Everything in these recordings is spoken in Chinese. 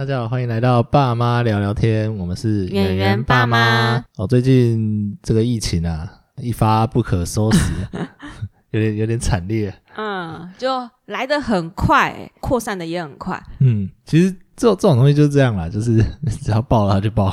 大家好，欢迎来到爸妈聊聊天，我们是圆圆爸妈。哦，最近这个疫情啊，一发不可收拾，有点有点惨烈。嗯，就来得很快，扩散的也很快。嗯，其实这这种东西就是这样啦，就是 只要爆了它就爆，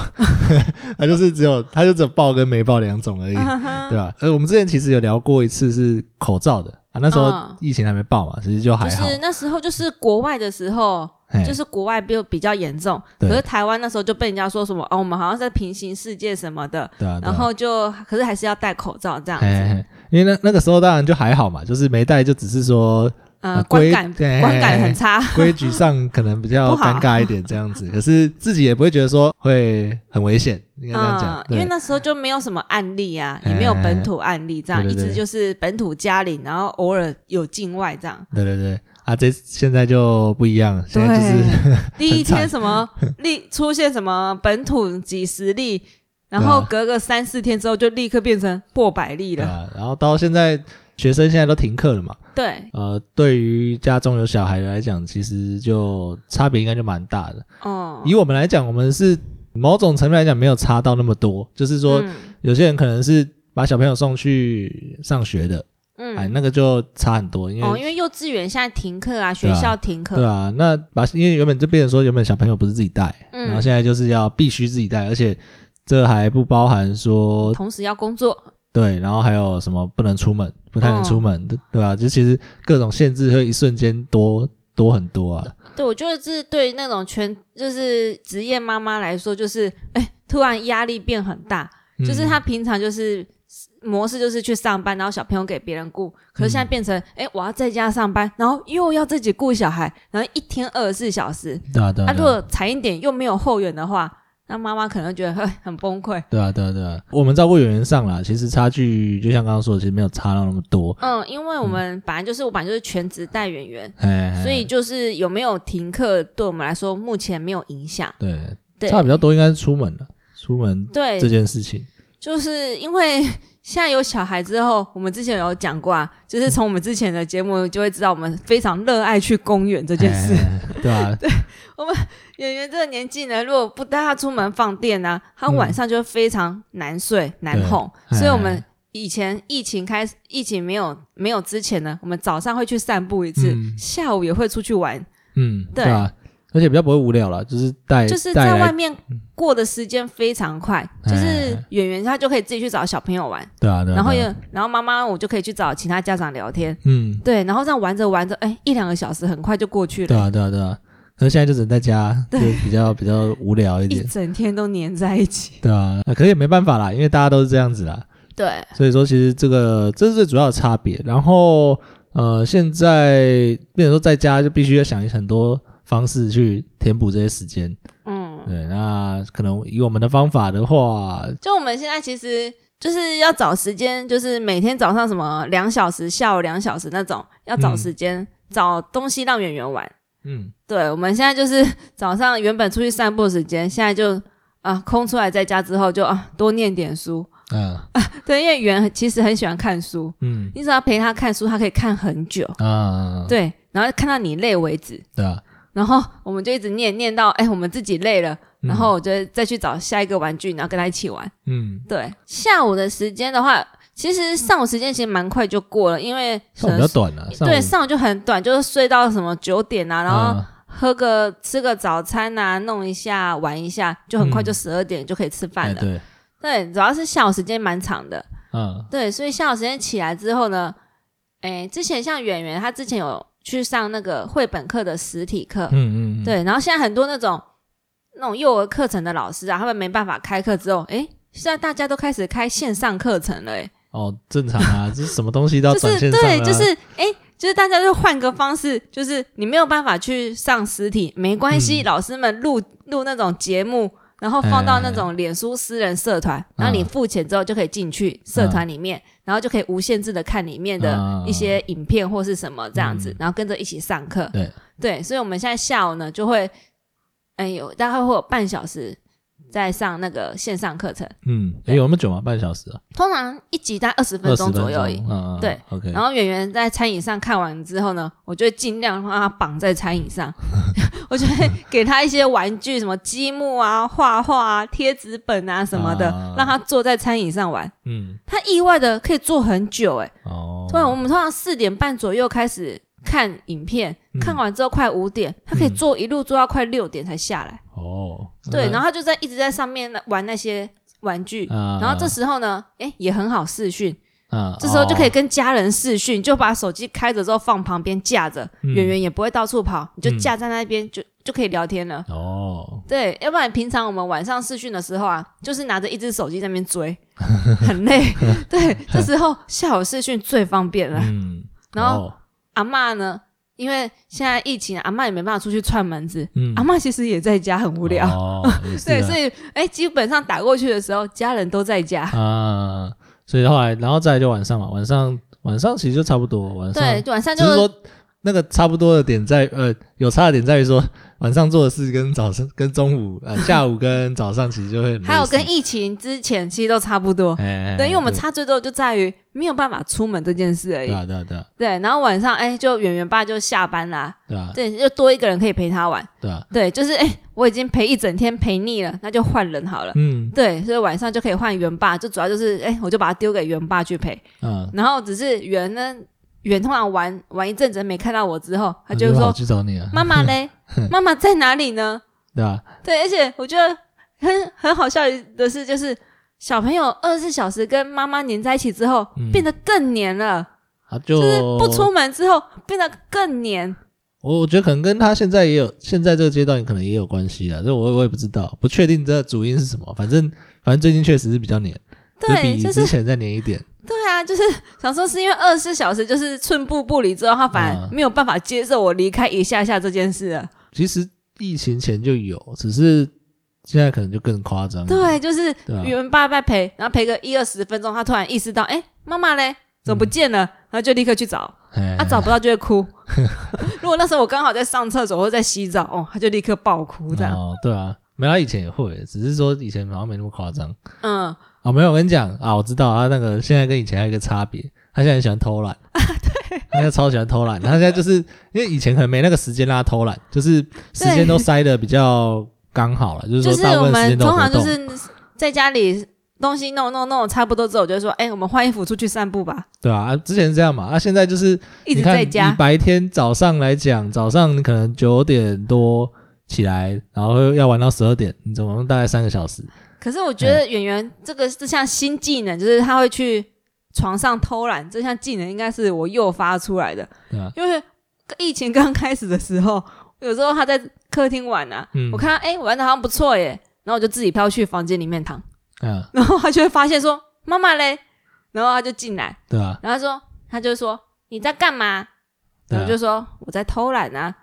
它就是只有它就只有爆跟没爆两种而已，对吧？呃，我们之前其实有聊过一次是口罩的啊，那时候嗯。疫情还没爆嘛，其实就还好。就是那时候就是国外的时候，就是国外比比较严重，可是台湾那时候就被人家说什么哦，我们好像在平行世界什么的，对啊，对啊。然后就可是还是要戴口罩这样子，嘿因为那那个时候当然就还好嘛，就是没戴就只是说嗯，呃观感对观感很差。规矩上可能比较尴尬一点这样子，可是自己也不会觉得说会很危险，应该这样讲嗯，，因为那时候就没有什么案例啊，也没有本土案例，这样一直就是本土加零，然后偶尔有境外这样。对对对啊，这现在就不一样，现在就是第一天什么 例出现什么本土几十例，然后隔个三四天之后就立刻变成破百例了。啊，然后到现在学生现在都停课了嘛，对，呃，对于家中有小孩的来讲，其实就差别应该就蛮大的。哦，以我们来讲，我们是某种层面来讲没有差到那么多，就是说嗯。有些人可能是把小朋友送去上学的，嗯。哎，嗯，那个就差很多，因为哦，因为幼稚园现在停课啊，学校停课，对啊，那把因为原本就变成说原本小朋友不是自己带，嗯。然后现在就是要必须自己带，而且这还不包含说同时要工作，对，然后还有什么不能出门，不太能哦出门，对对吧？就其实各种限制会一瞬间多多很多啊。对我觉得这对那种全就是职业妈妈来说，就是哎，突然压力变很大，就是嗯她平常就是模式就是去上班，然后小朋友给别人顾，可是现在变成哎、诶我要在家上班，然后又要自己顾小孩，然后一天二十四小时，对啊对啊啊，如果惨一点又没有后援的话，那妈妈可能觉得很很崩溃。对啊对啊对啊，我们照顾演员上啦，其实差距就像刚刚说的，其实没有差到那么多。嗯，因为我们本来就是我本来就是全职带演员，哎，所以就是有没有停课，对我们来说目前没有影响。对对，差比较多应该是出门了，出门对这，件事情。就是因为 现在有小孩之后，我们之前有讲过啊，就是从我们之前的节目就会知道，我们非常热爱去公园这件事。哎 对啊，演员这个年纪呢，如果不带他出门放电呢、他晚上就会非常难睡、难哄。所以我们哎以前疫情开始，疫情没有没有之前呢，我们早上会去散步一次，嗯下午也会出去玩，嗯，对对啊，而且比较不会无聊了，就是带就是在外面过的时间非常快。哎就是演员他就可以自己去找小朋友玩，对啊对然后也然后妈妈我就可以去找其他家长聊天，嗯，对，然后这样玩着玩着，哎，一两个小时很快就过去了，对啊对啊对啊，可是现在就只能在家，就对比较比较无聊一点。一。整天都黏在一起。对啊，呃可是也没办法啦，因为大家都是这样子啦，对，所以说其实这个这是最主要的差别。然后呃，现在变成说在家就必须要想很多方式去填补这些时间。嗯，对，那可能以我们的方法的话，就我们现在其实就是要找时间，就是每天早上什么两小时，下午两小时那种，要找时间、找东西让圆圆玩。嗯，对，我们现在就是早上原本出去散步的时间，现在就啊空出来在家之后就啊多念点书。嗯 对，因为圆其实很喜欢看书，嗯你只要陪他看书，他可以看很久。啊，对，然后看到你累为止。对啊，然后我们就一直念念到哎我们自己累了，嗯。然后我就再去找下一个玩具，然后跟他一起玩。嗯，对，下午的时间的话，其实上午时间其实蛮快就过了，因为上午比较短了，上午。对上午就很短，就是睡到什么九点啊，然后嗯喝个吃个早餐啊，弄一下玩一下，就很快嗯。就十二点就可以吃饭了。哎对，对，主要是下午时间蛮长的。嗯。对，所以下午时间起来之后呢，哎，之前像圆圆，他之前有去上那个绘本课的实体课，嗯嗯，嗯，对，然后现在很多那种那种幼儿课程的老师啊，他们没办法开课之后，哎，现在大家都开始开线上课程了，哎，哦，正常啊，这是什么东西都要就是转线上啊。对，就是哎。就是大家就换个方式，就是你没有办法去上实体，没关系，嗯老师们录录那种节目，然后放到那种脸书私人社团，然后你嗯付钱之后就可以进去社团里面，然后就可以无限制的看里面的嗯。一些影片或是什么这样子，嗯。然后跟着一起上课。对。对，所以我们现在下午呢就会，哎有大概会有半小时在上那个线上课程，嗯，哎有那么久吗？半小时啊，通常一集大概二十分钟左右而已。嗯嗯，对，OK，然后圆圆在餐饮上看完之后呢，我就会尽量让他绑在餐饮上，我就会给他一些玩具，什么积木啊、画画啊、贴纸本啊什么的，啊。让他坐在餐饮上玩。嗯，他意外的可以坐很久、欸，哦，突然我们通常四点半左右开始看影片，嗯。看完之后快五点，他可以嗯。坐一路坐到快六点才下来。哦，对，然后后他就在一直在上面玩那些玩具。啊，然后这时候呢，诶，也很好视讯，啊，这时候就可以哦跟家人视讯，就把手机开着之后放旁边架着，嗯圆圆也不会到处跑，你就嗯架在那边就就可以聊天了。哦，对，要不然平常我们晚上视讯的时候啊，就是拿着一只手机在那边追，很累。对，这时候下午视讯最方便了。嗯，然后哦阿嬷呢，因为现在疫情，阿妈也没办法出去串门子，嗯阿妈其实也在家很无聊。对，啊所以哎，基本上打过去的时候，家人都在家。啊，所以后来，然后再来就晚上嘛，晚上晚上其实就差不多，晚上对，晚上就只是说那个差不多的点在呃，有差的点在于说晚上做的事跟早上 跟中午呃 下午跟早上其实就会还有跟疫情之前其实都差不多。哎，对，因为我们差最多就在于没有办法出门这件事而已对。啊对啊对啊对，然后晚上哎，就圆圆爸就下班啦，对啊对，就多一个人可以陪他玩。对啊，对，就是哎，我已经陪一整天陪腻了，那就换人好了。嗯对，所以晚上就可以换圆爸，就主要就是哎，我就把他丢给圆爸去陪。嗯，然后只是圆呢，圆通常玩玩一阵子没看到我之后，他就说去找你啊，妈妈嘞，妈妈在哪里呢？对啊，对，而且我觉得很很好笑的是，就是小朋友二十四小时跟妈妈黏在一起之后，嗯。变得更黏了，他就就是不出门之后变得更黏。我我觉得可能跟他现在也有现在这个阶段可能也有关系啊，这我我也不知道，不确定这主因是什么，反正反正最近确实是比较黏，对，比就是之前再黏一点，对啊，就是 想说是因为二十四小时就是寸步不离之后，他反而嗯没有办法接受我离开一下下这件事了。其实疫情前就有，只是现在可能就更夸张，对，就是语文爸爸陪，然后陪个一二十分钟，他突然意识到，哎，妈妈嘞，怎么不见了？然后就立刻去找，哎他、找不到就会哭。如果那时候我刚好在上厕所或者在洗澡，哦，他就立刻爆哭这样。哦，对啊，没他以前也会，只是说以前好像没那么夸张。嗯，哦，没有，我跟你讲啊，我知道他那个现在跟以前还有一个差别，他现在很喜欢偷懒啊，对，他现在超喜欢偷懒，他现在就是因为以前可能没那个时间让他偷懒，就是时间都塞的比较刚好了，就是就是说大部我们分时间都通常就，是在家里东西弄弄弄差不多之后，我就会说，哎，我们换衣服出去散步吧。对啊，啊之前是这样嘛，啊，现在就是一直在家，白天早上来讲，早上你可能九点多起来，然后要玩到十二点，你总共大概三个小时，可是我觉得演员这个这项新技能，就是他会去床上偷懒，这项技能应该是我诱发出来的。对啊，因为疫情刚开始的时候，有时候他在客厅玩啊，嗯。我看他哎、玩的好像不错耶，然后我就自己飘去房间里面躺，嗯，然后他就会发现说妈妈嘞，然后他就进来，对啊，然后他说他就说你在干嘛？我就说我在偷懒啊，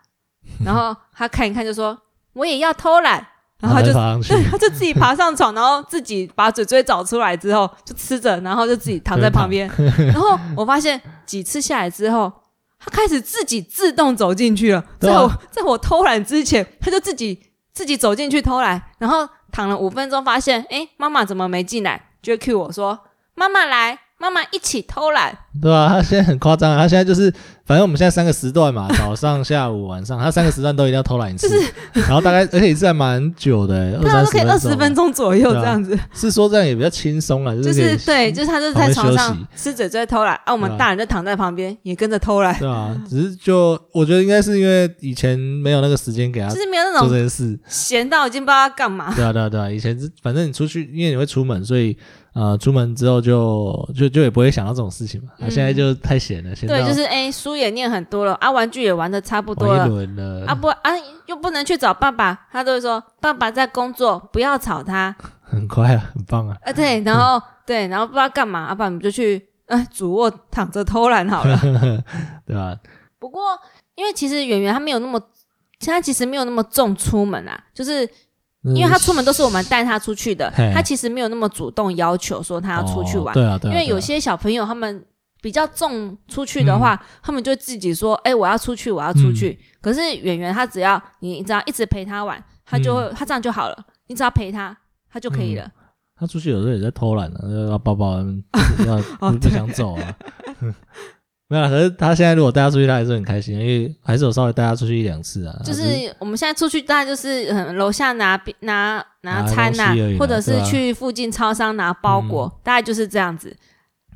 然后他看一看就说我也要偷懒，然后他就对，他就自己爬上床，然后自己把嘴嘴找出来之后就吃着，然后就自己躺在旁边。然后我发现几次下来之后，他开始自己自动走进去了。啊在我在我偷懒之前，他就自己自己走进去偷懒，然后躺了五分钟，发现诶，妈妈怎么没进来？就会 cue 我说妈妈来，妈妈一起偷懒。对啊，他现在很夸张啊，他现在就是，反正我们现在三个时段嘛，早上、下午、晚上，他三个时段都一定要偷懒一次，然后大概而且一次还蛮久的、欸，二三对啊，都可以二十分钟，左右这样子，是说这样也比较轻松了，就就是对，就是他就是在床上边吃嘴嘴偷懒，啊，我们大人就躺在旁边也跟着偷懒，对啊，只是就我觉得应该是因为以前没有那个时间给他就是没有那做这种件事，闲到已经不知道要干嘛。对啊对啊对啊，以前是反正你出去，因为你会出门，所以呃出门之后就就就也不会想到这种事情嘛，啊嗯现在就太闲了，现在对，就是哎，书也念很多了，啊，玩具也玩的差不多了，啊不啊，又不能去找爸爸，他都会说爸爸在工作，不要吵他。很快啊，很棒啊，啊，对，然后对，然后不知道干嘛，啊，不然我们就去呃主卧躺着偷懒好了。对吧？不过，因为其实圆圆他没有那么，现在其实没有那么重出门啊，就是因为他出门都是我们带他出去的，他其实没有那么主动要求说他要出去玩。哦对啊，对啊，因为有些小朋友他们比较重出去的话，他们就自己说：“哎、我要出去，我要出去。嗯可是圆圆他只要你只要一直陪他玩，他就会、他这样就好了。你只要陪他，他就可以了。他出去有时候也在偷懒呢，要抱抱，要不想走啊。没有啦，可是他现在如果带他出去，他还是很开心，因为还是有稍微带他出去一两次啊。就是我们现在出去，大概就是嗯楼下拿拿拿拿餐呐、或者是去附近超商拿包裹，大概就是这样子。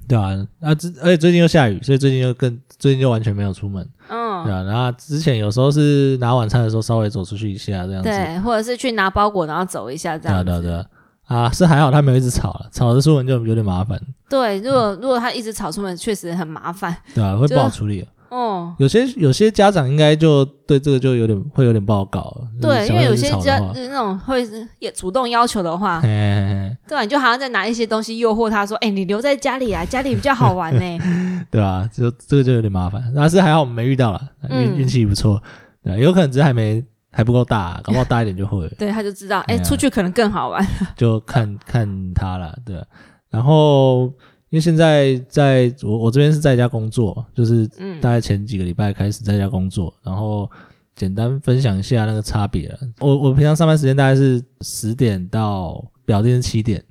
对啊，啊，之而且最近又下雨，所以最近又更最近就完全没有出门，嗯对嗯，啊。然后之前有时候是拿晚餐的时候稍微走出去一下这样子，对，或者是去拿包裹，然后走一下这样子。对啊对啊。啊，是还好他没有一直吵了，吵着出门就有点麻烦，对，如果如果他一直吵出门，确实很麻烦。对啊，会不好处理。哦，有些有些家长应该就对这个就有点会有点不好搞，就是对，因为有些家就是那种会也主动要求的话，嘿嘿嘿对吧？你就好像在拿一些东西诱惑他说：“哎，你留在家里啊，家里比较好玩呢。对啊？就这个就有点麻烦，但是还好我们没遇到了，运嗯运气不错，对啊，有可能只是还没还不够大，搞不好大一点就会了” 对，他就知道，哎，出去可能更好玩。就看看他了，对啊。然后因为现在在我我这边是在家工作，就是嗯大概前几个礼拜开始在家工作，然后简单分享一下那个差别了。我我平常上班时间大概是十点到表定是七点，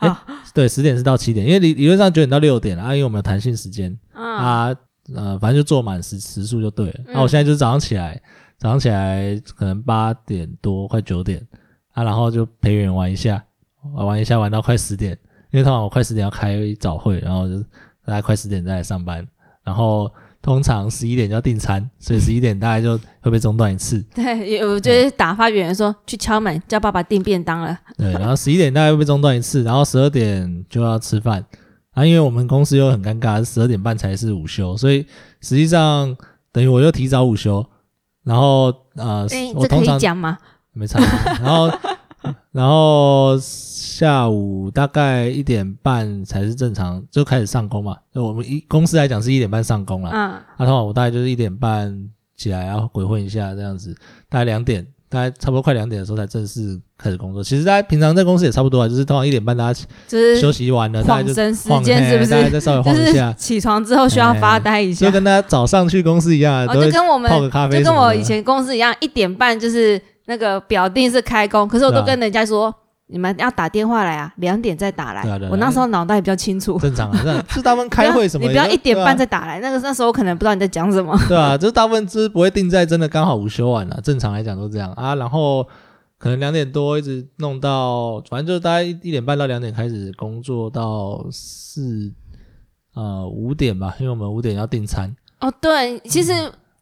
诶 对，十点是到七点，因为理理论上九点到六点啊，因为我们有弹性时间嗯啊，呃，反正就做满时时数就对了。那、嗯我现在就是早上起来，早上起来可能八点多快九点啊，然后就陪人玩一下，玩一下玩到快十点，因为通常我快十点要开早会，然后就大概快十点再来上班，然后通常十一点就要订餐，所以十一点大概就会被中断一次，对，也我就是打发员说去敲门叫爸爸订便当了。对，然后十一点大概会被中断一次，然后十二点就要吃饭。啊，因为我们公司又很尴尬，十二点半才是午休，所以实际上等于我又提早午休，然后呃，哎，这可以我通常讲吗？没差，然后 然后下午大概一点半才是正常就开始上工嘛，就我们一公司来讲是一点半上工了，嗯，那通常我大概就是一点半起来，然后鬼混一下这样子，大概两点，大概差不多快两点的时候才正式开始工作。其实大家平常在公司也差不多啊，就是通常一点半大家就是休息完了，大家就晃神时间是不是嘿大概再稍微就是晃一下，起床之后需要发呆一下就，跟大家早上去公司一样啊，哦，就跟我们泡个咖啡就跟我以前公司一样，一点半就是那个表定是开工，可是我都跟人家说。你们要打电话来啊，两点再打来。对啊对啊我那时候脑袋比较清楚，正常啊，这样就是他们开会什么的，你不要一点半再打来，那个那时候我可能不知道你在讲什么。对啊，就是大部分就是不会定在真的刚好午休完了，正常来讲都这样啊。然后可能两点多一直弄到，反正就大概一一点半到两点开始工作到四呃五点吧，因为我们五点要订餐。哦，对，其实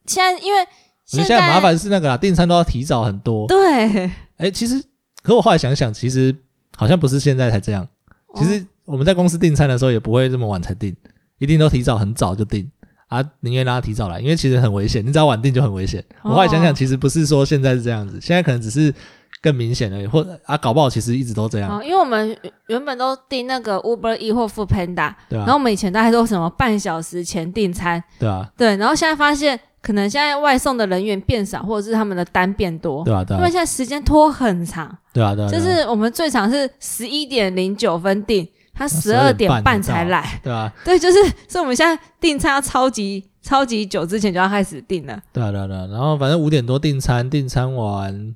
现在因为现在麻烦是那个啦，订餐都要提早很多。对，哎，其实可我后来想想，其实好像不是现在才这样。其实我们在公司订餐的时候也不会这么晚才订，一定都提早很早就订。啊，宁愿让他提早来，因为其实很危险，你只要晚订就很危险。我后来想想，哦其实不是说现在是这样子，现在可能只是更明显而已，或者啊，搞不好其实一直都这样，哦，因为我们原本都订那个 Uber E 或 Food Panda，对啊、然后我们以前大概都什么半小时前订餐，对啊，对，然后现在发现可能现在外送的人员变少，或者是他们的单变多，对吧、啊对吧、因为现在时间拖很长，对啊，对啊，就是我们最长是十一点零九分订，他十二点半才来，对啊，对，就是所以我们现在订餐要超级超级久之前就要开始订了，对啊，对啊，对啊。然后反正五点多订餐，订餐完，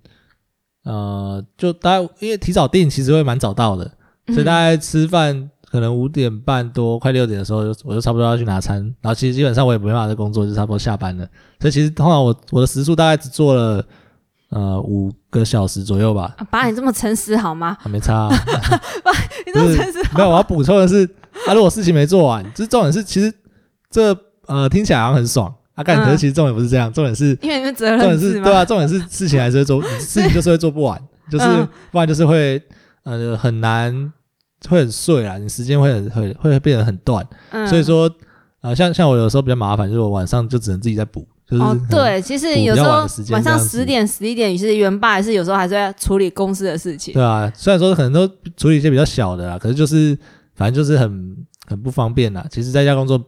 呃，就大家因为提早订，其实会蛮早到的，所以大家吃饭可能五点半多快六点的时候，我就差不多要去拿餐。然后其实基本上我也没办法再工作，就差不多下班了。所以其实通常我我的时速大概只做了呃五个小时左右吧，啊爸，你这么诚实好吗？还没差、啊。你这么诚实好没有，我要补充的是，啊，如果事情没做完，就是重点是，其实这呃听起来好像很爽，啊，干，嗯可是其实重点不是这样，重点是因为你们责重点任制吗？是对啊，重点是事情还是会做，事情就是会做不完，就是嗯不然就是会呃很难，会很碎啊，你时间会很会会变得很断，嗯所以说呃像像我有时候比较麻烦，就是我晚上就只能自己在补，就是对，其实有时候晚上十点、十一点，其实原爸还是有时候还是要处理公司的事情。对啊，虽然说可能都处理一些比较小的啦，可是就是反正就是很很不方便啦。其实在家工作，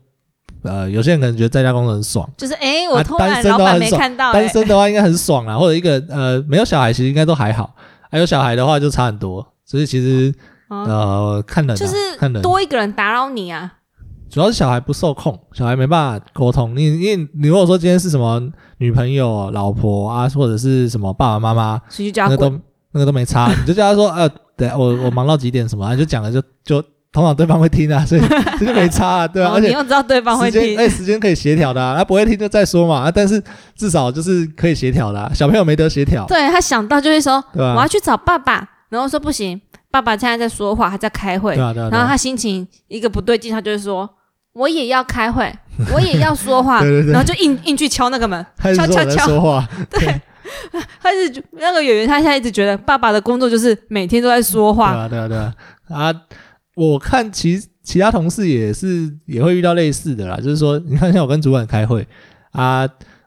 呃，有些人可能觉得在家工作很爽，就是哎，我啊偷单身懒老板没看到，单哎身的话应该很爽啦，或者一个呃没有小孩其实应该都还好，还有小孩的话就差很多。所以其实哦呃看人啊，就是看人，多一个人打扰你啊。主要是小孩不受控，小孩没办法沟通。你因为你如果说今天是什么女朋友、老婆啊，或者是什么爸爸妈妈。那个都那个都没差，你就叫他说呃对我我忙到几点什么，啊就讲了就就通常对方会听啊，所以 这就没差啊，对啊，而且哦你又知道对方会听，时间哎，时间可以协调的啊，他不会听就再说嘛啊，但是至少就是可以协调的啊，小朋友没得协调，对他想到就会说？我要去找爸爸，然后说不行，爸爸现在在说话，还在开会。对，啊对啊，对啊。然后他心情一个不对劲，他就会说我也要开会，我也要说话，对对对。然后就硬硬去敲那个门，他一直说我在敲。敲敲，说话，对。他是那个演员，他现在一直觉得爸爸的工作就是每天都在说对话，啊对啊对啊。啊！我看其其他同事也是也会遇到类似的啦，就是说，你看像我跟主管开会。啊，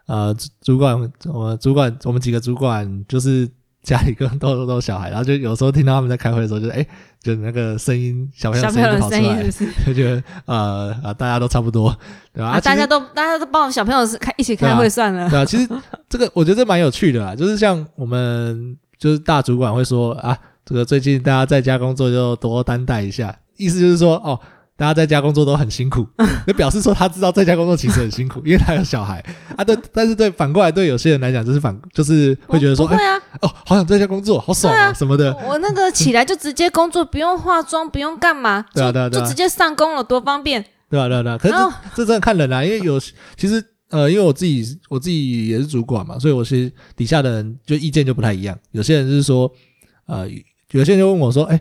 呃，主主管我们主管我们几个主管就是家里跟都都小孩，然后就有时候听到他们在开会的时候就，哎，就那个声音小朋友小声音就跑出来，是是？就觉得呃啊大家都差不多，对吧？啊，大家都大家都帮小朋友是开一起开会算了，对啊，其实这个我觉得这蛮有趣的啦，就是像我们就是大主管会说啊，这个最近大家在家工作就多担待一下，意思就是说哦，大家在家工作都很辛苦，就表示说他知道在家工作其实很辛苦，因为他有小孩啊。对，但是对反过来对有些人来讲就是反，就是会觉得说，哎、不会啊，哦，好想在家工作，好爽啊啊什么的，我那个起来就直接工作，不用化妆，不用干嘛，就对啊对啊对啊就直接上工了，多方便。对啊、对啊、对啊、可是这这真的看人啦、因为有其实呃，因为我自己我自己也是主管嘛，所以我其实底下的人就意见就不太一样。有些人就是说，呃，有些人就问我说，哎、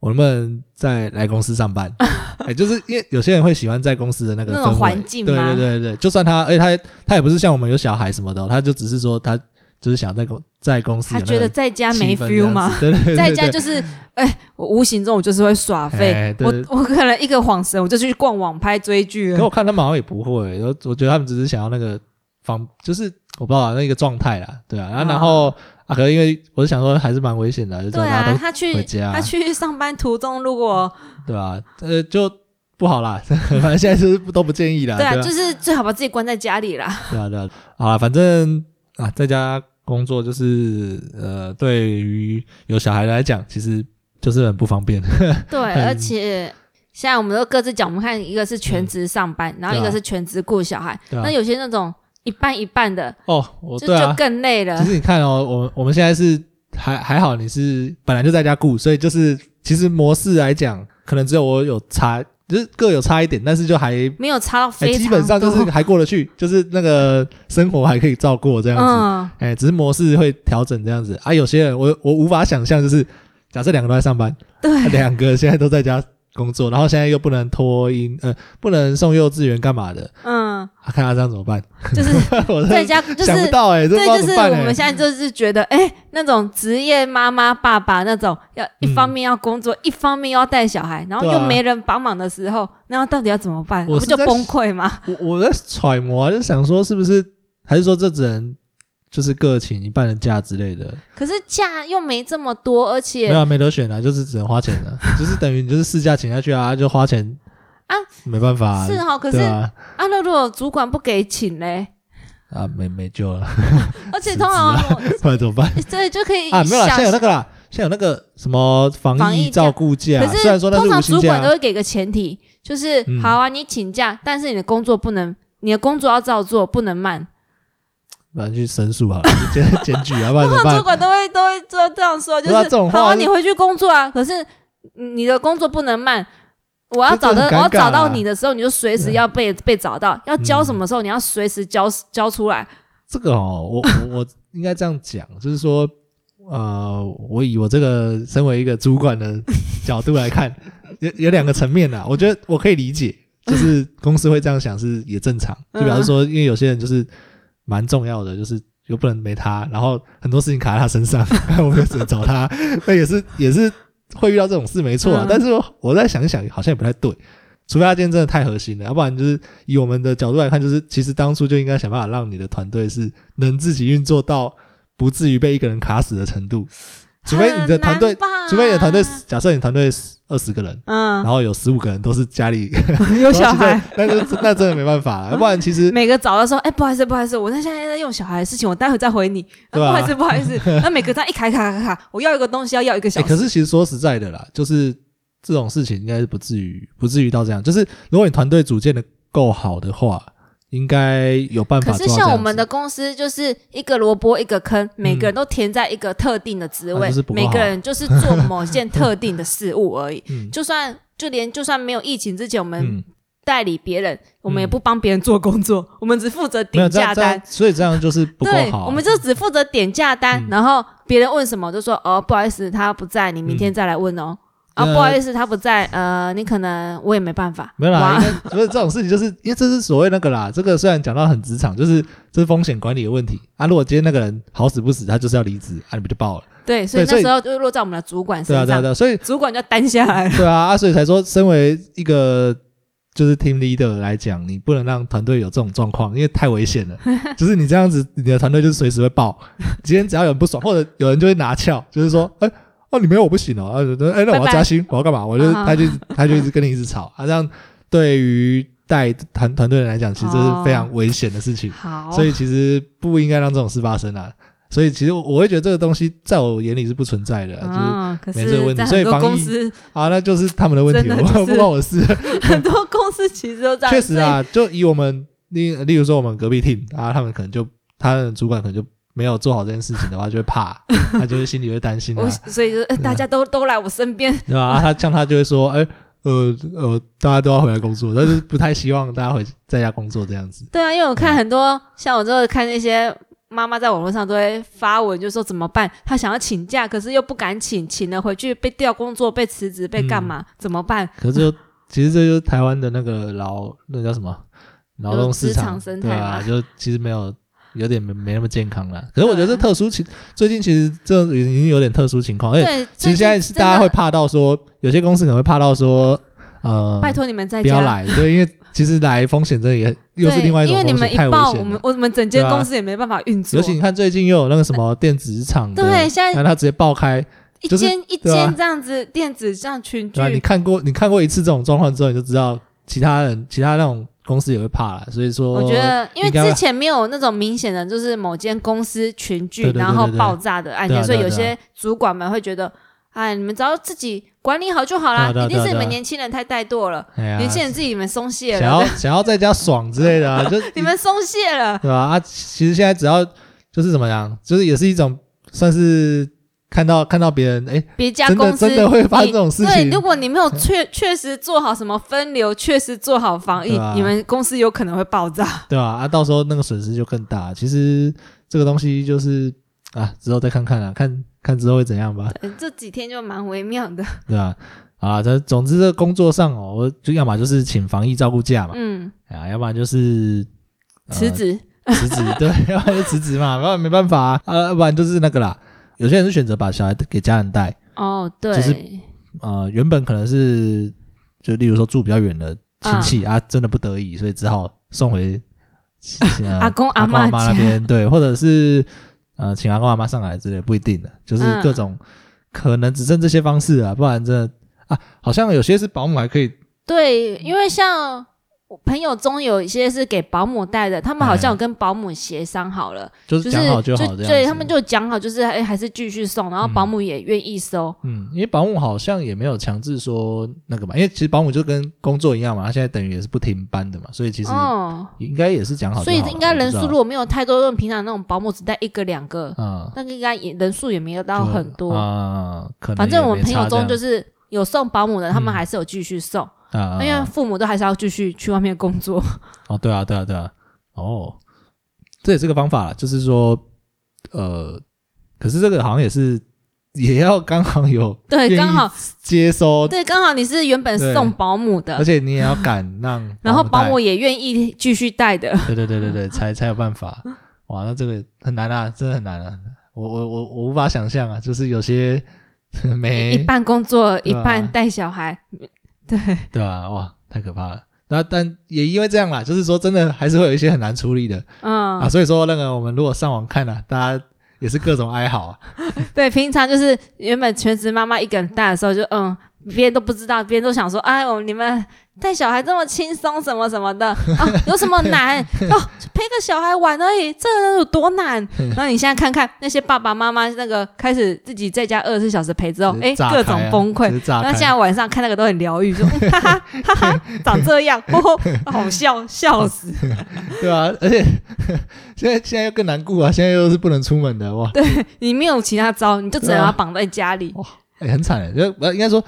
我能不能再来公司上班？哎、就是因为有些人会喜欢在公司的那个那种环境对对对对，就算他，而且他他也不是像我们有小孩什么的哦，他就只是说他就是想在公在公司他觉得在家没 feel 样吗？在家就是，哎，我无形中我就是会耍废。我我可能一个晃神，我就去逛网拍追剧了。可我看他们好像也不会，我我觉得他们只是想要那个方，就是我不知道啊那个状态啦，对啊，然后然后啊，可能因为我是想说还是蛮危险的，就对啊，他去回家他去上班途中，如果对啊？呃，就不好啦，反正现在就是都不建议啦，对啊，就是最好把自己关在家里啦。对啊，对啊，好啦，反正啊，在家工作就是呃，对于有小孩来讲，其实就是很不方便，对，而且现在我们都各自讲，我们看一个是全职上班，然后一个是全职顾小孩。啊那有些那种一半一半的，哦，我就就对啊，更累了其。实你看哦，我我们现在是还还好，你是本来就在家顾，所以就是其实模式来讲，可能只有我有差，就是各有差一点，但是就还、没有差到哎非常多，基本上就是还过得去，就是那个生活还可以照过这样子。嗯，哎、只是模式会调整这样子啊。有些人我我无法想象，就是假设两个都在上班，对，两个现在都在家工作，然后现在又不能托婴，呃，不能送幼稚园干嘛的，嗯，啊、看他这样怎么办？就是 我在家，就是想不到哎、这不知对，就是我们现在就是觉得，哎，那种职业妈妈、爸爸那种，要一方面要工作，一方面又要带小孩，然后又没人帮忙的时候，那到底要怎么办？不我不就崩溃吗？我我在揣摩啊，就想说是不是，还是说这只能就是各请一半的假之类的？可是假又没这么多，而且没且有啊没得选啊，就是只能花钱的，就是等于你就是试假请下去啊，就花钱啊，没办法、啊，是哈，可是啊，啊，那如果主管不给请嘞，啊没没救了，而且通常我 不然怎么办对就可以啊？没有啦，现在有那个啦，现在有那个什么防疫照顾假，可是虽然说那是通常主管都会给个前提，就是、嗯好啊，你请假，但是你的工作不能，你的工作要照做，不能慢。不然去申诉好了，检检举啊，不然怎么办？主管都会都会这这样说，就是好啊，这种话是你回去工作啊，可是你的工作不能慢。我要找的，我要找到啊你的时候，你就随时要被被找到。要交什么时候，你要随时交交出来。这个哦，我 我我应该这样讲，就是说，呃，我以我这个身为一个主管的角度来看，有有两个层面啊，我觉得我可以理解，就是公司会这样想是也正常，就比方说，因为有些人就是蛮重要的，就是又不能没他，然后很多事情卡在他身上，我们就只能找他，那也是也是会遇到这种事，没错啊。嗯但是我再想一想，好像也不太对。除非他今天真的太核心了，要不然就是以我们的角度来看，就是其实当初就应该想办法让你的团队是能自己运作到不至于被一个人卡死的程度。除非你的团队除非你的团队，假设你团队二十个人，嗯然，后有十五个人都是家里 有小孩，，那就 那真的没办法了。要不然其实每个找的时候，哎，不好意思，不好意思，我那现在在用小孩的事情，我待会再回你。啊不好意思，不好意思。那每个他一卡卡卡卡，我要一个东西要要一个小。可是其实说实在的啦，就是这种事情应该是不至于不至于到这样。就是如果你团队组建的够好的话，应该有办法可。是像我们的公司，就是一个萝卜一个坑，每个人都填在一个特定的职位，每个人就是做某件特定的事物而已。嗯就算就连就算没有疫情之前，我们嗯，代理别人，我们也不帮别人做工作，我们只负责点价单所以这样就是不够对，好。我们就只负责点价单，嗯然后别人问什么就说哦，不好意思，他不在，你明天再来问哦。啊，呃不好意思，他不在，呃，你可能我也没办法。没有啦，哇应该不是这种事情，就是因为这是所谓那个啦。这个虽然讲到很职场，就是这是风险管理的问题啊。如果今天那个人好死不死，他就是要离职啊，你不就爆了？对，所以那时候就落在我们的主管身对啊，对啊，对啊。所以主管就担下来了。对啊，啊，所以才说，身为一个就是 team leader 来讲，你不能让团队有这种状况，因为太危险了。就是你这样子，你的团队就是随时会爆。今天只要有人不爽，或者有人就会拿翘，就是说，哎、哦，你没有我不行哦，啊，哎、那我要加薪，我要干嘛？我就啊他就他就一直跟你一直吵啊，这样对于带团团队人来讲，其实这是非常危险的事情。好，所以其实不应该让这种事发生啊。所以其实我会觉得这个东西在我眼里是不存在的啊、就是没这个问题所以防疫公司，啊，那就是他们的问题，就不关我的事。很多公司其实都这样。确实啊，就以我们例例如说我们隔壁 team 啊，他们可能就他的主管可能就没有做好这件事情的话，就会怕，他就会心里会担心所以，啊，我所以就大家都 都来我身边，对吧？啊他像他就会说，哎。呃呃，大家都要回来工作，但是不太希望大家回在家工作这样子。对啊，因为我看很多像我之后看那些妈妈在网络上都会发文，就说怎么办？她想要请假，可是又不敢请，请了回去被调工作、被辞职、被干嘛？怎么办？可是就 其实这就是台湾的那个劳那叫什么劳动市职场场生态对啊，嘛就其实没有有点没没那么健康了。可是我觉得这特殊情最近其实这已经有点特殊情况，而且，其实现在是大家会怕到说，有些公司可能会怕到说，呃，拜托你们在家不要来，对，因为其实来风险真的也又是另外一种因为你风险，太危们一报，我。们我们整间公司也没办法运作尤。其你看最近又有那个什么电子厂，对，现在然后它直接爆开，一间一间这样子电子这样群聚对、，你看过你看过一次这种状况之后，你就知道其他人其他那种公司也会怕了。所以说，我觉得，因为之前没有那种明显的，就是某间公司群聚然后爆炸的案件，所以有些主管们会觉得，哎，你们只要自己管理好就好啦，一定是你们年轻人太怠惰了，年轻人自己你们松懈了想要，想要在家爽之类的啊，就你们松懈了，对吧？啊，其实现在只要就是怎么样，就是也是一种算是看到看到别人哎，别家公司真的会发生这种事情对，如果你没有 确确实做好什么分流，确实做好防疫啊，你们公司有可能会爆炸。对啊？啊，到时候那个损失就更大。其实这个东西就是啊，之后再看看啊，看看之后会怎样吧，这几天就蛮微妙的，对吧？啊，这总之这工作上哦，我就要么就是请防疫照顾假嘛，嗯，啊，要不然就是呃辞职，辞职，对，要不然就辞职嘛，要不然没办法啊，啊要不然就是那个啦。有些人是选择把小孩给家人带，哦，对，就是呃，原本可能是就例如说住比较远的亲戚、啊，真的不得已，所以只好送回、呃阿公阿嬷阿阿妈那家边，对，或者是呃请阿公阿妈上来之类，不一定的，就是嗯各种、可能只剩这些方式啊，不然真的啊，好像有些是保姆还可以，对，因为像我朋友中有一些是给保姆带的，他们好像有跟保姆协商好了，就是就是讲好就好这样，对他们就讲好，就是哎还是继续送，然后保姆也愿意收。嗯，因为保姆好像也没有强制说那个嘛，因为其实保姆就跟工作一样嘛，他现在等于也是不停班的嘛，所以其实哦，应该也是讲好就所以应该人数如果没有太多，用平常那种保姆只带一个两个，嗯，那个应该也人数也没有到很多。啊，可能反正我们朋友中就是有送保姆的，他们嗯。还是有继续送，啊，因为父母都还是要继续去外面工作。哦，对啊，对啊，对啊，哦，这也是个方法，就是说，呃，可是这个好像也是也要刚好有对，刚好接收，对，刚好你是原本送保姆的而，且你也要敢让，然后保姆也愿意继续带的。对对对对对，才才有办法。哇，那这个很难啊，真的很难啊！我我我我无法想象啊，就是有些 没一半工作，一半带小孩。对，对吧、哇，太可怕了。那但也因为这样啦，就是说真的还是会有一些很难处理的、嗯啊。，所以说那个我们如果上网看啊，大家也是各种哀嚎啊。对，平常就是原本全职妈妈一个人带的时候就，嗯，别人都不知道，别人都想说，哎我，你们带小孩这么轻松，什么什么的啊，有什么难？哦，陪个小孩玩而已，这有多难？然后你现在看看那些爸爸妈妈，那个开始自己在家二十四小时陪之后，哎，各种崩溃。那现在晚上看那个都很疗愈，说 哈哈哈哈，长这样，哦好笑，笑死。对啊，而且现在现在又更难过啊，现在又是不能出门的哇。对你没有其他招，你就只能把绑在家里。哇，哎，很惨，就应该说。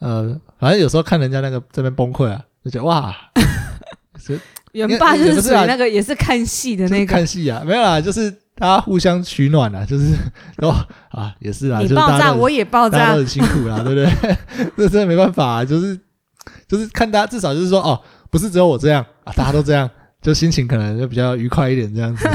呃，反正有时候看人家那个这边崩溃啊，就觉得哇，原爸就是属于那个也是看戏的那个看戏啊，没有啦，就是大家互相取暖啊，就是哦啊，也是啊，你爆炸我也爆炸，大家都很辛苦啦，对不对？这真的没办法，就是就是看大家至少就是说哦，不是只有我这样啊，大家都这样，就心情可能就比较愉快一点这样子。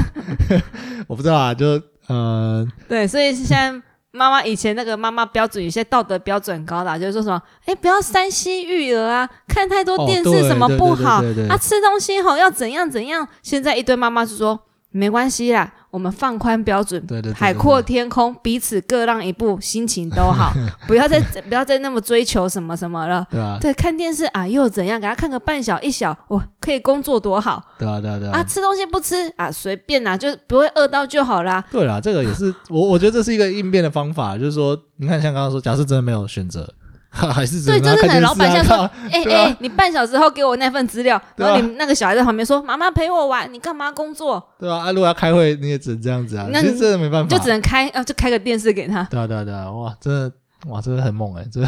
我不知道啊，就呃，对，所以现在。妈妈以前那个妈妈标准有些道德标准高的，就是说什么，哎，不要三西育儿啊，看太多电视什么不好啊，吃东西吼要怎样怎样。现在一堆妈妈就说没关系啦。我们放宽标准，对对，海阔天空，彼此各让一步，心情都好，不要再不要再那么追求什么什么了，对啊？对，看电视啊，又怎样？给他看个半小一小，我可以工作多好，对啊对啊对啊！吃东西不吃啊，随便啊，就不会饿到就好啦。对啦，这个也是我我觉得这是一个应变的方法，就是说，你看像刚刚说，假设真的没有选择。还是对，就是很老板像说，哎哎，你半小时后给我那份资料，然后你那个小孩在旁边说，妈妈陪我玩，你干嘛工作？对啊，啊，如果要开会，你也只能这样子啊，其实真的没办法，就只能开啊，就开个电视给他。对啊，对啊，对啊，哇，真的，哇，真的很猛哎，这个，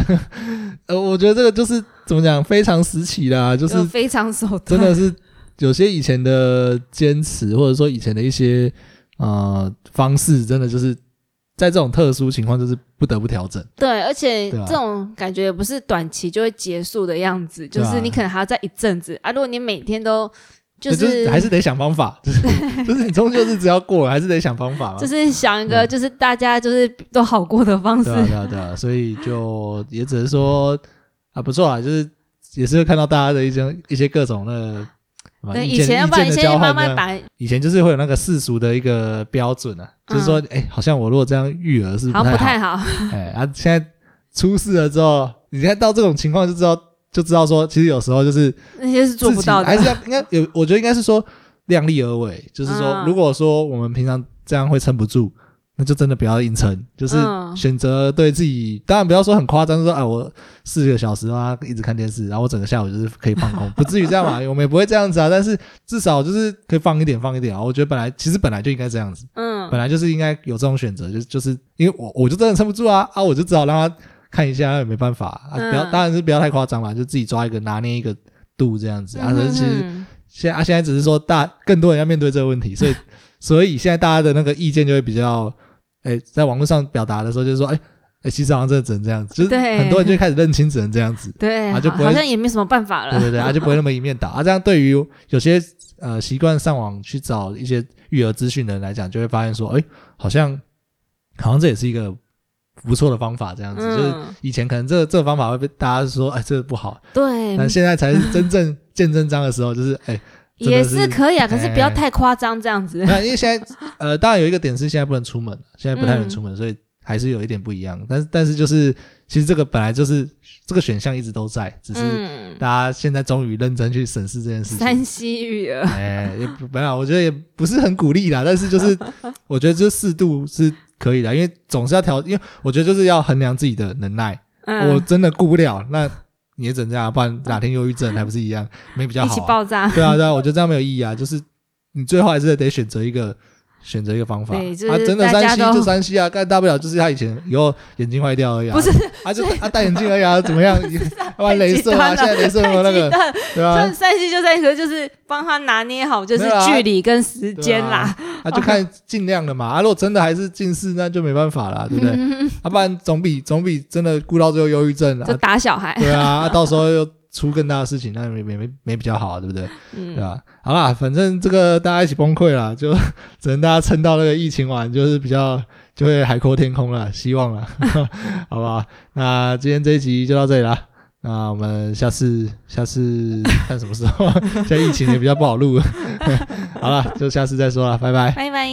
呃，我觉得这个就是怎么讲，非常时期啦，就是非常手段，真的是有些以前的坚持，或者说以前的一些呃方式，真的就是。在这种特殊情况，就是不得不调整。对，而且这种感觉也不是短期就会结束的样子，就是你可能还要再一阵子啊。如果你每天都就是还是得想方法，就是就是你终究是只要过了，还是得想方法嘛。就是想一个就是大家就是都好过的方式。对啊，对啊，所以就也只能说啊，不错啊，就是也是会看到大家的一些一些各种的。对，以前要不然先慢慢把，以前就是会有那个世俗的一个标准啊，就是说，哎，好像我如果这样育儿是好不太好，哎，啊，现在出事了之后，你看到这种情况就知道，就知道说，其实有时候就是那些是做不到的，还是要应该有，我觉得应该是说量力而为，就是说，如果说我们平常这样会撑不住。那就真的不要硬撑，就是选择对自己，当然不要说很夸张，说啊我四个小时啊一直看电视，然后我整个下午就是可以放空，不至于这样嘛，我们也不会这样子啊。但是至少就是可以放一点，放一点啊。我觉得本来其实本来就应该这样子，嗯，本来就是应该有这种选择，就就是因为我我就真的撑不住啊啊，我就只好让他看一下，也没办法啊。不要，当然是不要太夸张嘛，就自己抓一个拿捏一个度这样子啊。其实现啊现在只是说大更多人要面对这个问题，所以所以现在大家的那个意见就会比较。哎，在网络上表达的时候，就是说，哎，哎，其实好像真的只能这样子，就是很多人就开始认清只能这样子，对，啊，就不会好像也没什么办法了，对对对，啊，就不会那么一面倒啊。这样对于有些呃习惯上网去找一些育儿资讯的人来讲，就会发现说，哎，好像好像这也是一个不错的方法，这样子，就是以前可能这这个方法会被大家说，哎，这个不好，对，但现在才是真正见真章的时候，就是哎。也是可以啊，可是不要太夸张这样子。那因为现在，呃，当然有一个点是现在不能出门，现在不太能出门，所以还是有一点不一样。但是，但是就是，其实这个本来就是这个选项一直都在，只是大家现在终于认真去审视这件事情。山西育儿，哎，没有我觉得也不是很鼓励啦，但是就是 我觉得就适度是可以的，因为总是要调，因为我觉得就是要衡量自己的能耐。我真的顾不了那。你也整这样，不然哪天忧郁症还不是一样，没比较好。一起爆炸。对啊，对啊，我觉得这样没有意义啊。就是你最后还是得选择一个，选择一个方法。啊，真的山西就山西啊，干大不了就是他以前以后眼睛坏掉而已。不是，他就他戴眼镜而已啊，怎么样？玩 镭射啊，现在镭射有那个，对啊。山西就在和就是帮他拿捏好，就是距离跟时间啦。他就看尽量的嘛。啊，如果真的还是近视，那就没办法了，对不对？啊，不然总比总比真的顾到最后忧郁症，就打小孩。对啊，到时候又出更大的事情那也没没没没比较好啊对不对？对吧？好啦反正这个大家一起崩溃啦就 只能大家撑到那个疫情完就是比较就会海阔天空了 希望了 好不好那今天这一集就到这里啦。那我们下次下次看什么时候？现在疫情也比较不好录。好了就下次再说了拜拜。拜拜。